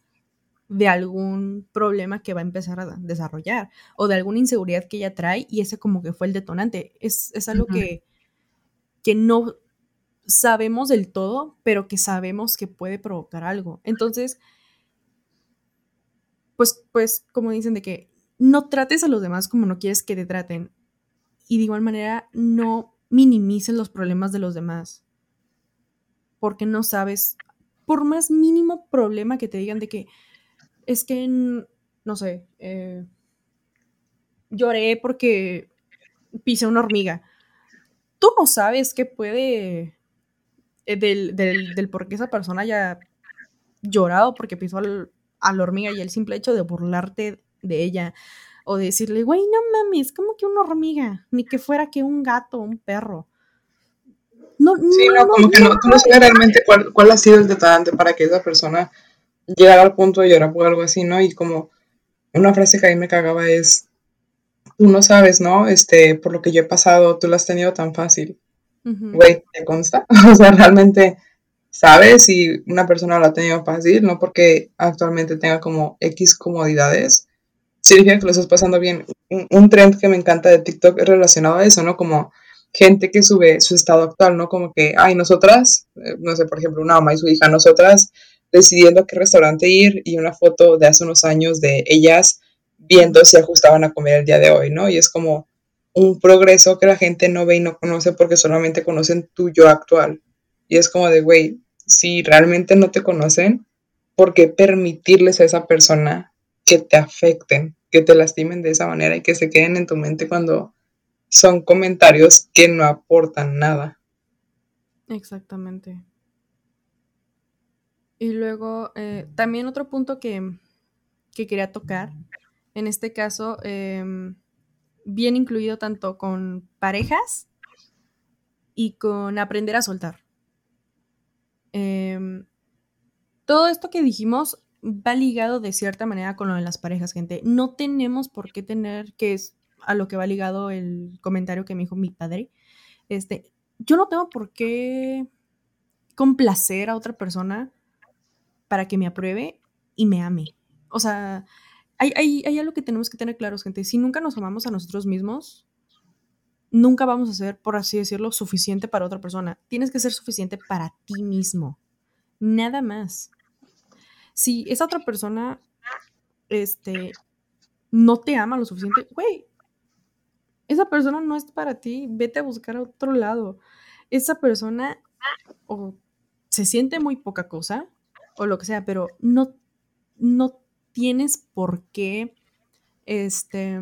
de algún problema que va a empezar a desarrollar o de alguna inseguridad que ella trae y ese como que fue el detonante. Es, algo que, que no sabemos del todo, pero que sabemos que puede provocar algo. Entonces, pues, pues, como dicen de que no trates a los demás como no quieres que te traten. Y de igual manera, no minimices los problemas de los demás. Porque no sabes, por más mínimo problema que te digan de que, es que, no sé, eh, lloré porque pisé una hormiga. Tú no sabes qué puede, eh, del, del, por qué esa persona haya llorado porque pisó a la hormiga y el simple hecho de burlarte de ella o decirle, güey, no mames, como que una hormiga, ni que fuera que un gato, un perro. No, sí, no, como que no, tú no sabes realmente cuál, cuál ha sido el detonante para que esa persona llegar al punto de llorar por algo así, ¿no? Y como una frase que a mí me cagaba es, tú no sabes, ¿no? Este, por lo que yo he pasado, tú lo has tenido tan fácil. Güey, ¿te consta? o sea, realmente sabes si una persona lo ha tenido fácil, no porque actualmente tenga como X comodidades, significa que lo estás pasando bien. Un, un, trend que me encanta de TikTok es relacionado a eso, ¿no? Como gente que sube su estado actual, ¿no? Como que, ay, nosotras, eh, no sé, por ejemplo, una mamá y su hija, nosotras decidiendo a qué restaurante ir y una foto de hace unos años de ellas viendo si ajustaban a comer el día de hoy, ¿no? Y es como un progreso que la gente no ve y no conoce porque solamente conocen tu yo actual. Y es como de, güey, si realmente no te conocen, ¿por qué permitirles a esa persona que te afecten, que te lastimen de esa manera y que se queden en tu mente cuando son comentarios que no aportan nada? Exactamente. Y luego, eh, también otro punto que, que, quería tocar, en este caso, em, bien incluido tanto con parejas y con aprender a soltar. Em, todo esto que dijimos va ligado de cierta manera con lo de las parejas, gente. No tenemos por qué tener, que a lo que va ligado el comentario que me dijo mi padre. Este, yo no tengo por qué complacer a otra persona para que me apruebe y me ame. O sea, hay, hay, algo que tenemos que tener claro, gente. Si nunca nos amamos a nosotros mismos, nunca vamos a ser, por así decirlo, suficiente para otra persona. Tienes que ser suficiente para ti mismo. Nada más. Si esa otra persona este, no te ama lo suficiente, güey, esa persona no es para ti. Vete a buscar a otro lado. Esa persona o se siente muy poca cosa o lo que sea, pero no, no tienes por qué este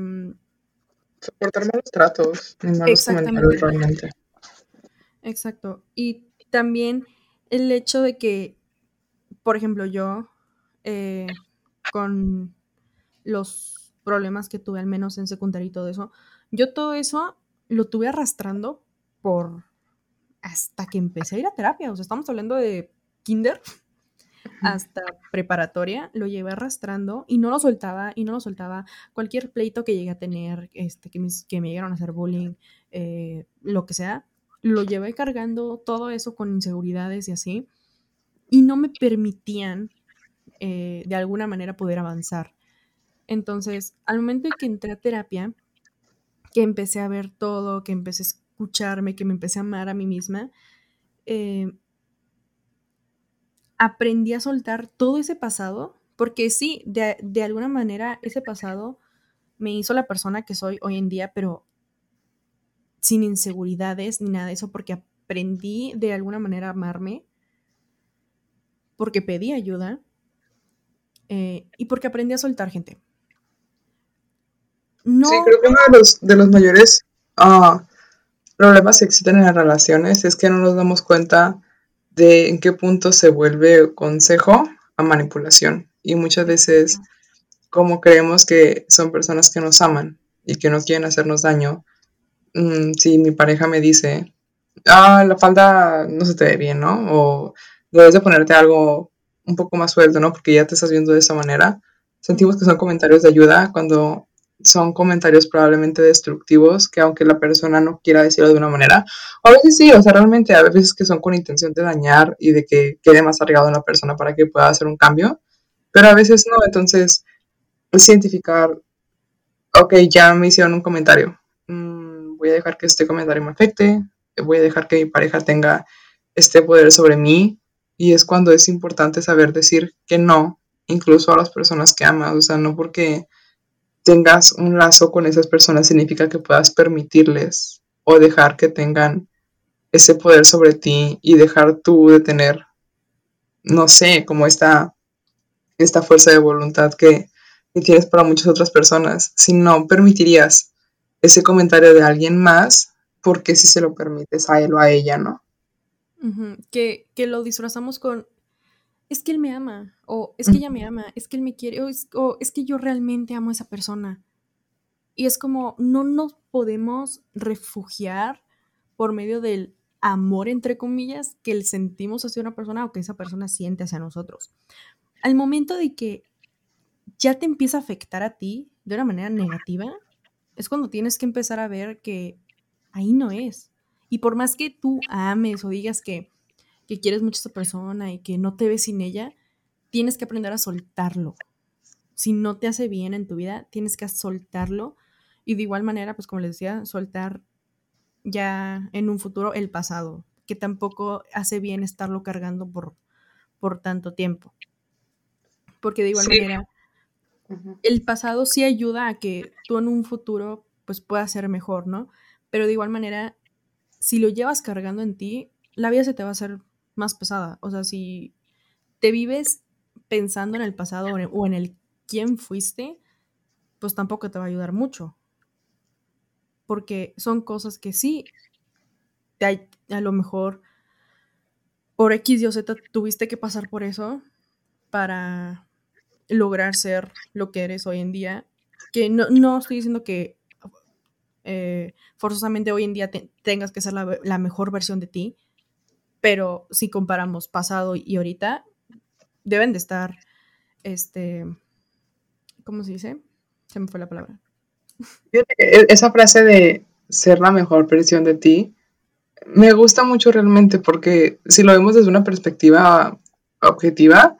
soportar malos tratos malos comentarios realmente. Exacto. Y también el hecho de que, por ejemplo, yo eh, con los problemas que tuve al menos en secundaria y todo eso, yo todo eso lo tuve arrastrando por hasta que empecé a ir a terapia. O sea, estamos hablando de kinder hasta preparatoria, lo llevé arrastrando y no lo soltaba y no lo soltaba. Cualquier pleito que llegué a tener, este, que, me, que me llegaron a hacer bullying, eh, lo que sea, lo llevé cargando todo eso con inseguridades y así. Y no me permitían eh, de alguna manera poder avanzar. Entonces, al momento de que entré a terapia, que empecé a ver todo, que empecé a escucharme, que me empecé a amar a mí misma, eh, aprendí a soltar todo ese pasado, porque sí, de, alguna manera ese pasado me hizo la persona que soy hoy en día, pero sin inseguridades ni nada de eso, porque aprendí de alguna manera a amarme, porque pedí ayuda eh, y porque aprendí a soltar gente. No... Sí, creo que uno de los, de los mayores ah, problemas que existen en las relaciones es que no nos damos cuenta de en qué punto se vuelve consejo a manipulación. Y muchas veces, como creemos que son personas que nos aman y que no quieren hacernos daño, mm, si mi pareja me dice, ah, la falda no se te ve bien, ¿no? O debes de ponerte algo un poco más suelto, ¿no? Porque ya te estás viendo de esa manera. Sentimos que son comentarios de ayuda cuando son comentarios probablemente destructivos que aunque la persona no quiera decirlo de una manera, a veces sí, o sea, realmente a veces que son con intención de dañar y de que quede más arraigado en la persona para que pueda hacer un cambio, pero a veces no, entonces es identificar, ok, ya me hicieron un comentario, mm, voy a dejar que este comentario me afecte, voy a dejar que mi pareja tenga este poder sobre mí y es cuando es importante saber decir que no, incluso a las personas que amas, o sea, no porque tengas un lazo con esas personas significa que puedas permitirles o dejar que tengan ese poder sobre ti y dejar tú de tener, no sé, como esta, esta fuerza de voluntad que, tienes para muchas otras personas. Si no permitirías ese comentario de alguien más, porque si se lo permites a él o a ella, ¿no? que, que, lo disfrazamos con es que él me ama, o es que ella me ama, es que él me quiere, o es, que yo realmente amo a esa persona. Y es como, no nos podemos refugiar por medio del amor, entre comillas, que el sentimos hacia una persona o que esa persona siente hacia nosotros. Al momento de que ya te empieza a afectar a ti de una manera negativa, es cuando tienes que empezar a ver que ahí no es. Y por más que tú ames o digas que que quieres mucho a esa persona y que no te ves sin ella, tienes que aprender a soltarlo. Si no te hace bien en tu vida, tienes que soltarlo. Y de igual manera, pues como les decía, soltar ya en un futuro el pasado, que tampoco hace bien estarlo cargando por, por tanto tiempo. Porque de igual manera, el pasado sí ayuda a que tú en un futuro pues puedas ser mejor, ¿no? Pero de igual manera, si lo llevas cargando en ti, la vida se te va a hacer más pesada. O sea, si te vives pensando en el pasado o en el quién fuiste, pues tampoco te va a ayudar mucho. Porque son cosas que sí, te, a lo mejor por X y o Z tuviste que pasar por eso para lograr ser lo que eres hoy en día. Que no, estoy diciendo que eh, forzosamente hoy en día tengas que ser la, la, mejor versión de ti, pero si comparamos pasado y ahorita, deben de estar, este, ¿cómo se dice? Se me fue la palabra. E, esa frase de ser la mejor versión de ti me gusta mucho realmente porque si lo vemos desde una perspectiva objetiva,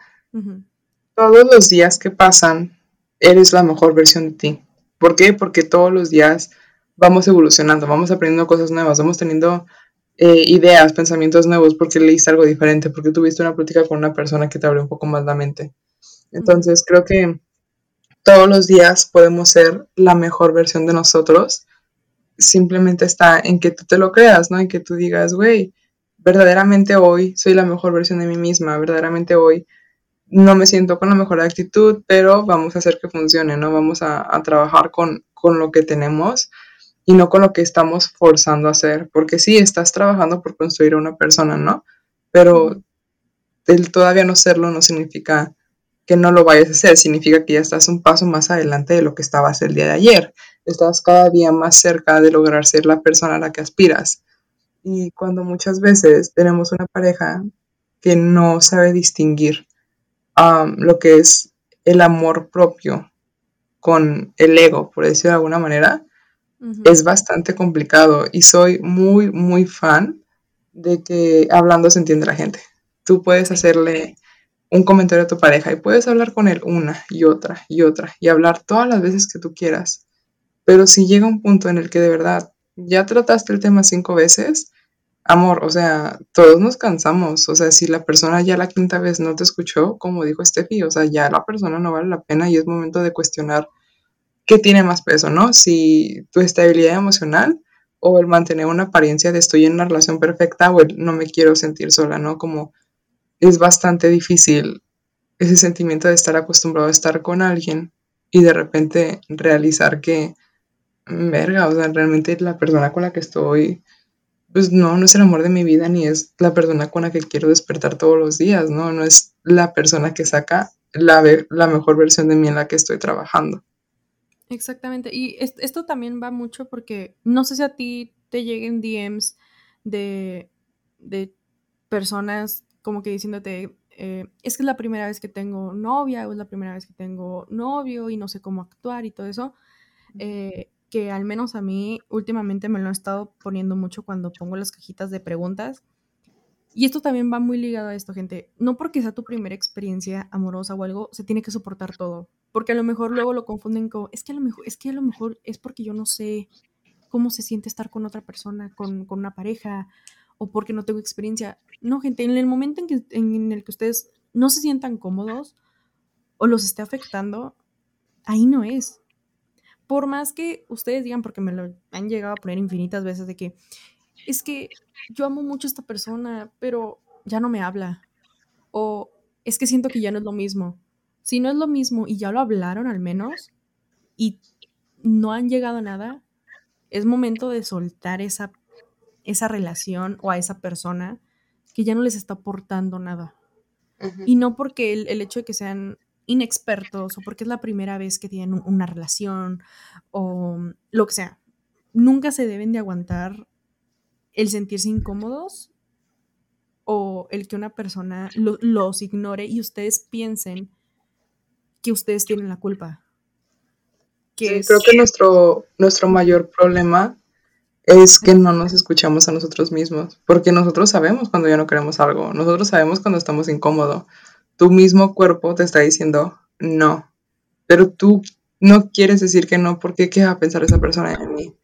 todos los días que pasan eres la mejor versión de ti. ¿Por qué? Porque todos los días vamos evolucionando, vamos aprendiendo cosas nuevas, vamos teniendo eh, ideas, pensamientos nuevos, porque leíste algo diferente, porque tuviste una plática con una persona que te abrió un poco más la mente. Entonces, creo que todos los días podemos ser la mejor versión de nosotros. Simplemente está en que tú te lo creas, ¿no? En que tú digas, güey, verdaderamente hoy soy la mejor versión de mí misma, verdaderamente hoy no me siento con la mejor actitud, pero vamos a hacer que funcione, ¿no? Vamos a, trabajar con, con, lo que tenemos y no con lo que estamos forzando a hacer, porque sí, estás trabajando por construir a una persona, ¿no? Pero el todavía no serlo no significa que no lo vayas a hacer, significa que ya estás un paso más adelante de lo que estabas el día de ayer. Estás cada día más cerca de lograr ser la persona a la que aspiras. Y cuando muchas veces tenemos una pareja que no sabe distinguir um, lo que es el amor propio con el ego, por decirlo de alguna manera, es bastante complicado y soy muy, muy fan de que hablando se entiende la gente. Tú puedes hacerle un comentario a tu pareja y puedes hablar con él una y otra y otra y hablar todas las veces que tú quieras. Pero si llega un punto en el que de verdad ya trataste el tema cinco veces, amor, o sea, todos nos cansamos. O sea, si la persona ya la quinta vez no te escuchó, como dijo Steffi, o sea, ya la persona no vale la pena y es momento de cuestionar qué tiene más peso, ¿no? Si tu estabilidad emocional o el mantener una apariencia de estoy en una relación perfecta o el no me quiero sentir sola, ¿no? Como es bastante difícil ese sentimiento de estar acostumbrado a estar con alguien y de repente realizar que, verga, o sea, realmente la persona con la que estoy, pues no, no es el amor de mi vida ni es la persona con la que quiero despertar todos los días, ¿no? No es la persona que saca la, la mejor versión de mí en la que estoy trabajando. Exactamente. Y esto también va mucho porque no sé si a ti te lleguen DMs de, de personas como que diciéndote, eh, es que es la primera vez que tengo novia o es la primera vez que tengo novio y no sé cómo actuar y todo eso. Eh, que al menos a mí últimamente me lo he estado poniendo mucho cuando pongo las cajitas de preguntas. Y esto también va muy ligado a esto, gente. No porque sea tu primera experiencia amorosa o algo, se tiene que soportar todo porque a lo mejor luego lo confunden con, es que a lo mejor, es que a lo mejor es porque yo no sé cómo se siente estar con otra persona, con, una pareja, o porque no tengo experiencia. No, gente, en el momento en, que, en el que ustedes no se sientan cómodos o los esté afectando, ahí no es. Por más que ustedes digan, porque me lo han llegado a poner infinitas veces, de que es que yo amo mucho a esta persona, pero ya no me habla. O es que siento que ya no es lo mismo si no es lo mismo y ya lo hablaron al menos y no han llegado a nada, es momento de soltar esa, esa relación o a esa persona que ya no les está aportando nada. Y no porque el, hecho de que sean inexpertos o porque es la primera vez que tienen una relación o lo que sea. Nunca se deben de aguantar el sentirse incómodos o el que una persona los ignore y ustedes piensen que ustedes tienen la culpa. Creo que nuestro, nuestro mayor problema es que no nos escuchamos a nosotros mismos, porque nosotros sabemos cuando ya no queremos algo, nosotros sabemos cuando estamos incómodos. Tu mismo cuerpo te está diciendo no, pero tú no quieres decir que no porque qué va a pensar esa persona en mí.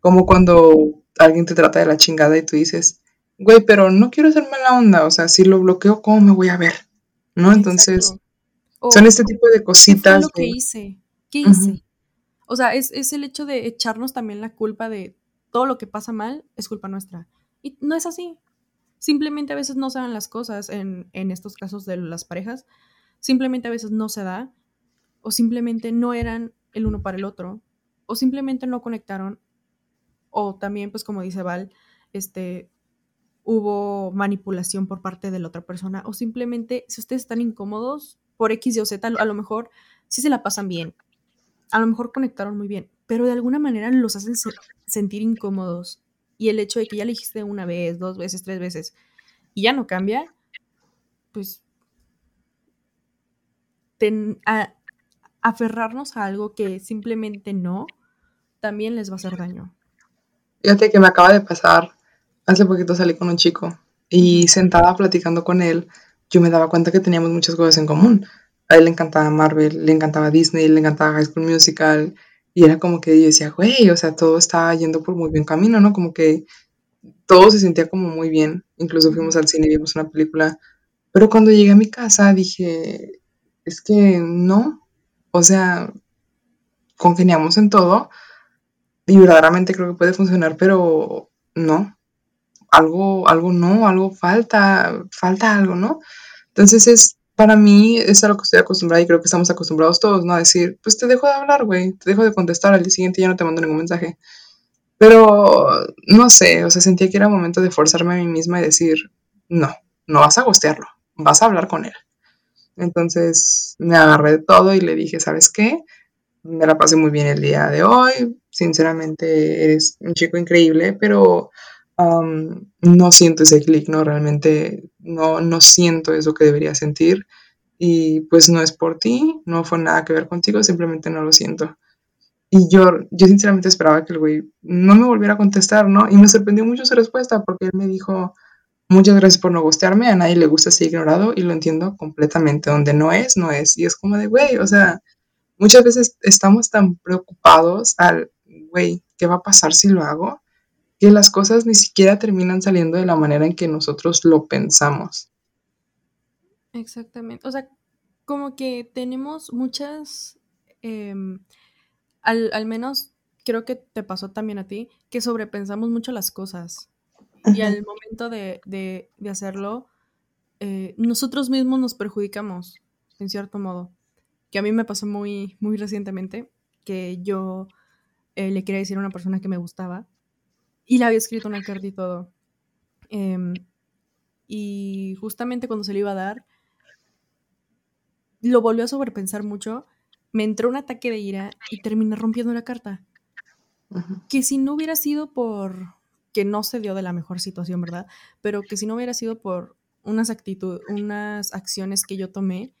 Como cuando alguien te trata de la chingada y tú dices, güey, pero no quiero ser mala onda, o sea, si lo bloqueo, ¿cómo me voy a ver? ¿No? Entonces, son este tipo de cositas. ¿Qué lo que hice? ¿Qué hice? O sea, es, es el hecho de echarnos también la culpa de todo lo que pasa mal es culpa nuestra. Y no es así. Simplemente a veces no se dan las cosas en, en estos casos de las parejas. Simplemente a veces no se da. O simplemente no eran el uno para el otro. O simplemente no conectaron. O también, pues como dice Val, este, hubo manipulación por parte de la otra persona. O simplemente, si ustedes están incómodos por X y o Z, a lo mejor sí se la pasan bien. A lo mejor conectaron muy bien. Pero de alguna manera los hacen sentir incómodos y el hecho de que ya le dijiste una vez, dos veces, tres veces y ya no cambia, pues aferrarnos a algo que simplemente no, también les va a hacer daño. Fíjate que me acaba de pasar, hace poquito salí con un chico y sentada platicando con él, yo me daba cuenta que teníamos muchas cosas en común. A él le encantaba Marvel, le encantaba Disney, le encantaba High School Musical, y era como que yo decía, güey, o sea, todo estaba yendo por muy buen camino, ¿no? Como que todo se sentía como muy bien. Incluso fuimos al cine y vimos una película. Pero cuando llegué a mi casa dije, es que no. O sea, congeniamos en todo. Y verdaderamente creo que puede funcionar, pero no. Algo, algo no, algo falta, falta algo, ¿no? Entonces es para mí es a lo que estoy acostumbrada y creo que estamos acostumbrados todos, ¿no? A decir, pues te dejo de hablar, güey, te dejo de contestar, al día siguiente ya no te mando ningún mensaje. Pero no sé, o sea, sentía que era momento de forzarme a mí misma y decir, no, no vas a gostearlo, vas a hablar con él. Entonces me agarré de todo y le dije, ¿sabes qué? Me la pasé muy bien el día de hoy, sinceramente eres un chico increíble, pero no siento ese clic, ¿no? Realmente no, no siento eso que debería sentir y pues no es por ti, no fue nada que ver contigo, simplemente no lo siento. Y yo, yo sinceramente esperaba que el güey no me volviera a contestar, ¿no? Y me sorprendió mucho su respuesta porque él me dijo, muchas gracias por no gustearme, a nadie le gusta ser ignorado y lo entiendo completamente, donde no es, no es. Y es como de, güey, o sea, muchas veces estamos tan preocupados al, güey, ¿qué va a pasar si lo hago? que las cosas ni siquiera terminan saliendo de la manera en que nosotros lo pensamos. Exactamente. O sea, como que tenemos muchas, em, al, menos creo que te pasó también a ti, que sobrepensamos mucho las cosas. Y al momento de, de, hacerlo, eh, nosotros mismos nos perjudicamos, en cierto modo. Que a mí me pasó muy, muy recientemente, que yo eh, le quería decir a una persona que me gustaba y le había escrito una carta y todo. Em, y justamente cuando se le iba a dar, lo volvió a sobrepensar mucho, me entró un ataque de ira y terminé rompiendo la carta. Que si no hubiera sido por que no se dio de la mejor situación, ¿verdad? Pero que si no hubiera sido por unas actitudes, unas acciones que yo tomé,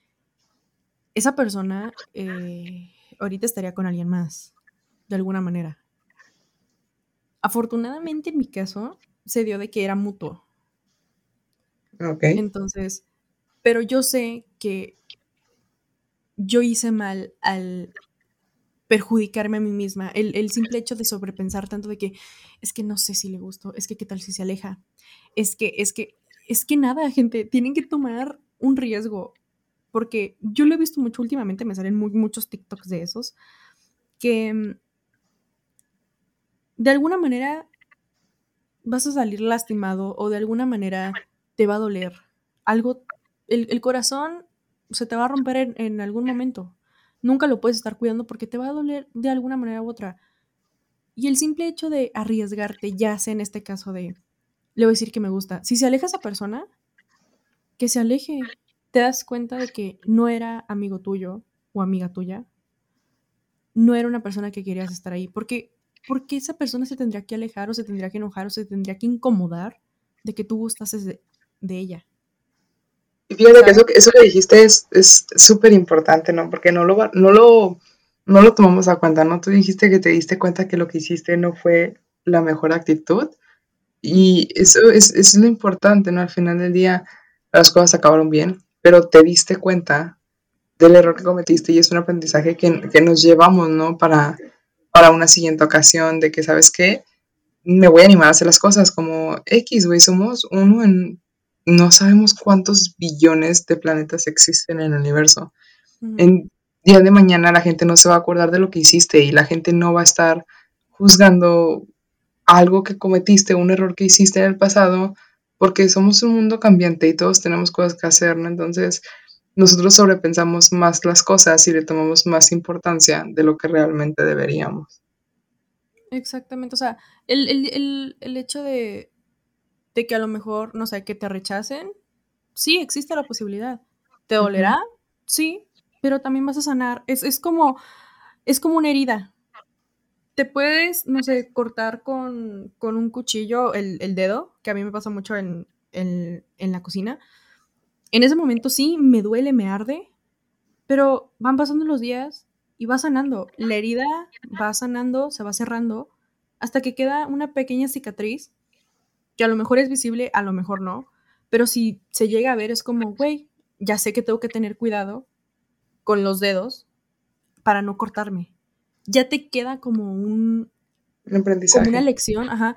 esa persona eh, ahorita estaría con alguien más, de alguna manera. Afortunadamente en mi caso se dio de que era mutuo. Ok. Entonces, pero yo sé que yo hice mal al perjudicarme a mí misma. El, simple hecho de sobrepensar tanto de que es que no sé si le gustó, es que qué tal si se aleja, es que, es que, es que nada, gente, tienen que tomar un riesgo. Porque yo lo he visto mucho últimamente, me salen muchos TikToks de esos, que mm, de alguna manera vas a salir lastimado o de alguna manera te va a doler. Algo, el, corazón se te va a romper en, algún momento. Nunca lo puedes estar cuidando porque te va a doler de alguna manera u otra. Y el simple hecho de arriesgarte, ya sea en este caso de, le voy a decir que me gusta, si se aleja esa persona, que se aleje. Te das cuenta de que no era amigo tuyo o amiga tuya. No era una persona que querías estar ahí. Porque ¿por qué esa persona se tendría que alejar o se tendría que enojar o se tendría que incomodar de que tú gustases de, ella? Y fíjate que eso, eso que dijiste es súper importante, ¿no? Porque no lo, no, lo, no lo tomamos a cuenta, ¿no? Tú dijiste que te diste cuenta que lo que hiciste no fue la mejor actitud. Y eso es, es lo importante, ¿no? Al final del día las cosas acabaron bien, pero te diste cuenta del error que cometiste y es un aprendizaje que, que nos llevamos, ¿no? Para, para una siguiente ocasión de que, ¿sabes qué? me voy a animar a hacer las cosas como X, güey, somos uno en no sabemos cuántos billones de planetas existen en el universo. En día de mañana la gente no se va a acordar de lo que hiciste y la gente no va a estar juzgando algo que cometiste, un error que hiciste en el pasado, porque somos un mundo cambiante y todos tenemos cosas que hacer, ¿no? Entonces, nosotros sobrepensamos más las cosas y le tomamos más importancia de lo que realmente deberíamos. Exactamente, o sea, el, hecho de, de, que a lo mejor, no sé, que te rechacen, sí, existe la posibilidad. ¿Te dolerá? Sí, pero también vas a sanar. Es, es, como, es como una herida. Te puedes, no sé, cortar con, con un cuchillo el, el, dedo, que a mí me pasa mucho en, en, en la cocina. En ese momento sí, me duele, me arde, pero van pasando los días y va sanando. La herida va sanando, se va cerrando, hasta que queda una pequeña cicatriz, que a lo mejor es visible, a lo mejor no, pero si se llega a ver es como, güey, ya sé que tengo que tener cuidado con los dedos para no cortarme. Ya te queda como un... aprendizaje. Como una lección, ajá.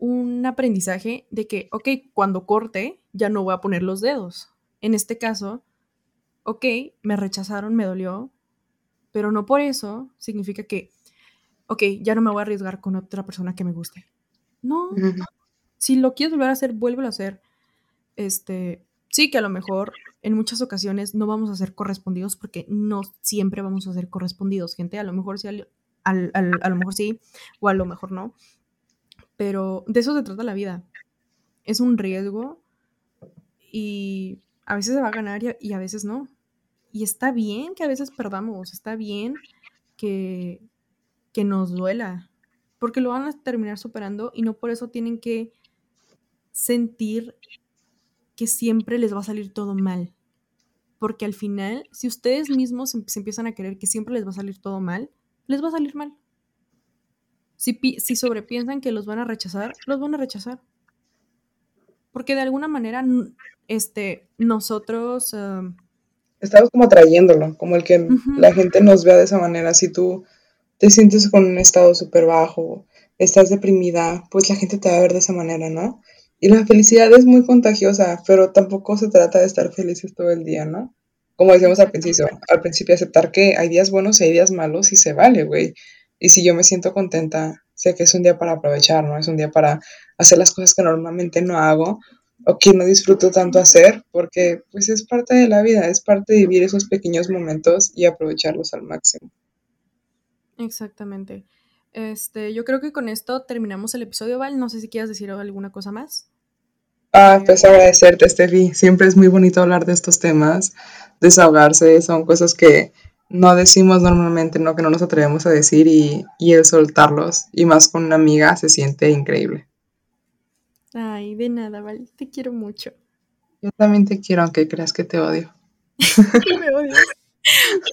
Un aprendizaje de que, ok, cuando corte, ya no voy a poner los dedos. En este caso, ok, me rechazaron, me dolió, pero no por eso significa que, ok, ya no me voy a arriesgar con otra persona que me guste. No, si lo quieres volver a hacer, vuélvelo a hacer. Este, sí que a lo mejor en muchas ocasiones no vamos a ser correspondidos porque no siempre vamos a ser correspondidos, gente. A lo mejor sí, a lo mejor sí, o a lo mejor no. Pero de eso se trata la vida. Es un riesgo y a veces se va a ganar y a, veces no. Y está bien que a veces perdamos, está bien que, que nos duela, porque lo van a terminar superando y no por eso tienen que sentir que siempre les va a salir todo mal. Porque al final, si ustedes mismos se empiezan a creer que siempre les va a salir todo mal, les va a salir mal. Si, si sobrepiensan que los van a rechazar, los van a rechazar. Porque de alguna manera, este, nosotros... Estamos como atrayéndolo, como el que la gente nos vea de esa manera. Si tú te sientes con un estado súper bajo, estás deprimida, pues la gente te va a ver de esa manera, ¿no? Y la felicidad es muy contagiosa, pero tampoco se trata de estar felices todo el día, ¿no? Como decíamos al principio, al principio aceptar que hay días buenos y hay días malos y se vale, güey. Y si yo me siento contenta, sé que es un día para aprovechar, ¿no? Es un día para hacer las cosas que normalmente no hago o que no disfruto tanto hacer, porque pues es parte de la vida, es parte de vivir esos pequeños momentos y aprovecharlos al máximo. Exactamente. Este, yo creo que con esto terminamos el episodio, Val. No sé si quieras decir alguna cosa más. Ah, pues agradecerte, Steffi. Siempre es muy bonito hablar de estos temas, desahogarse, son cosas que no decimos normalmente, no que no nos atrevemos a decir y, y el soltarlos, y más con una amiga, se siente increíble. Ay, de nada, Val. Te quiero mucho. Yo también te quiero, aunque creas que te odio. Me odias.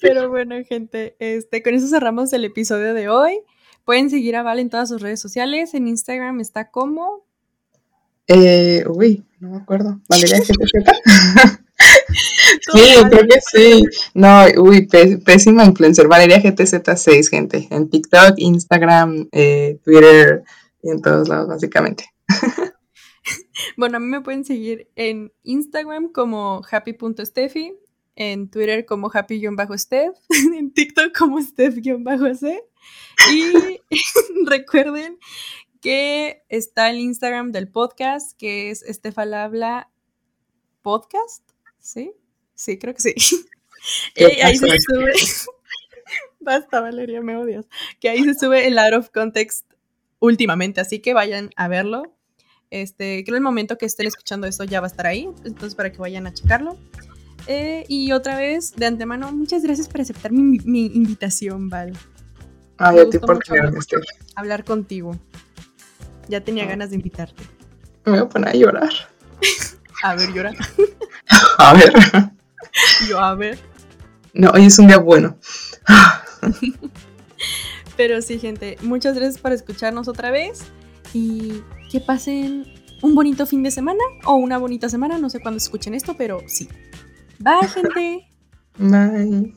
Pero bueno, gente, este, con eso cerramos el episodio de hoy. Pueden seguir a Val en todas sus redes sociales. En Instagram está como. Eh, uy, no me acuerdo. Valeria GTZ. sí, creo que sí. No, uy, pésima influencer. Valeria GTZ6, gente. En TikTok, Instagram, eh, Twitter y en todos lados, básicamente. bueno, a mí me pueden seguir en Instagram como happy.steffi, en Twitter como happy-steph, en TikTok como steph-c. Y recuerden que está el Instagram del podcast, que es Estefalabla Podcast. ¿Sí? Sí, creo que sí. ahí se sube. Basta, Valeria, me odias. Que ahí se sube el out of context últimamente, así que vayan a verlo. Este, creo el momento que estén escuchando esto ya va a estar ahí, entonces para que vayan a checarlo. Eh, y otra vez, de antemano, muchas gracias por aceptar mi, mi invitación, Val. Ay, a ti por Hablar contigo. Ya tenía ah. ganas de invitarte. Me voy a poner a llorar. a ver, llora. a ver. Yo, a ver. No, hoy es un día bueno. Pero sí, gente, muchas gracias por escucharnos otra vez y que pasen un bonito fin de semana o una bonita semana, no sé cuándo escuchen esto, pero sí. Bye, gente. Bye.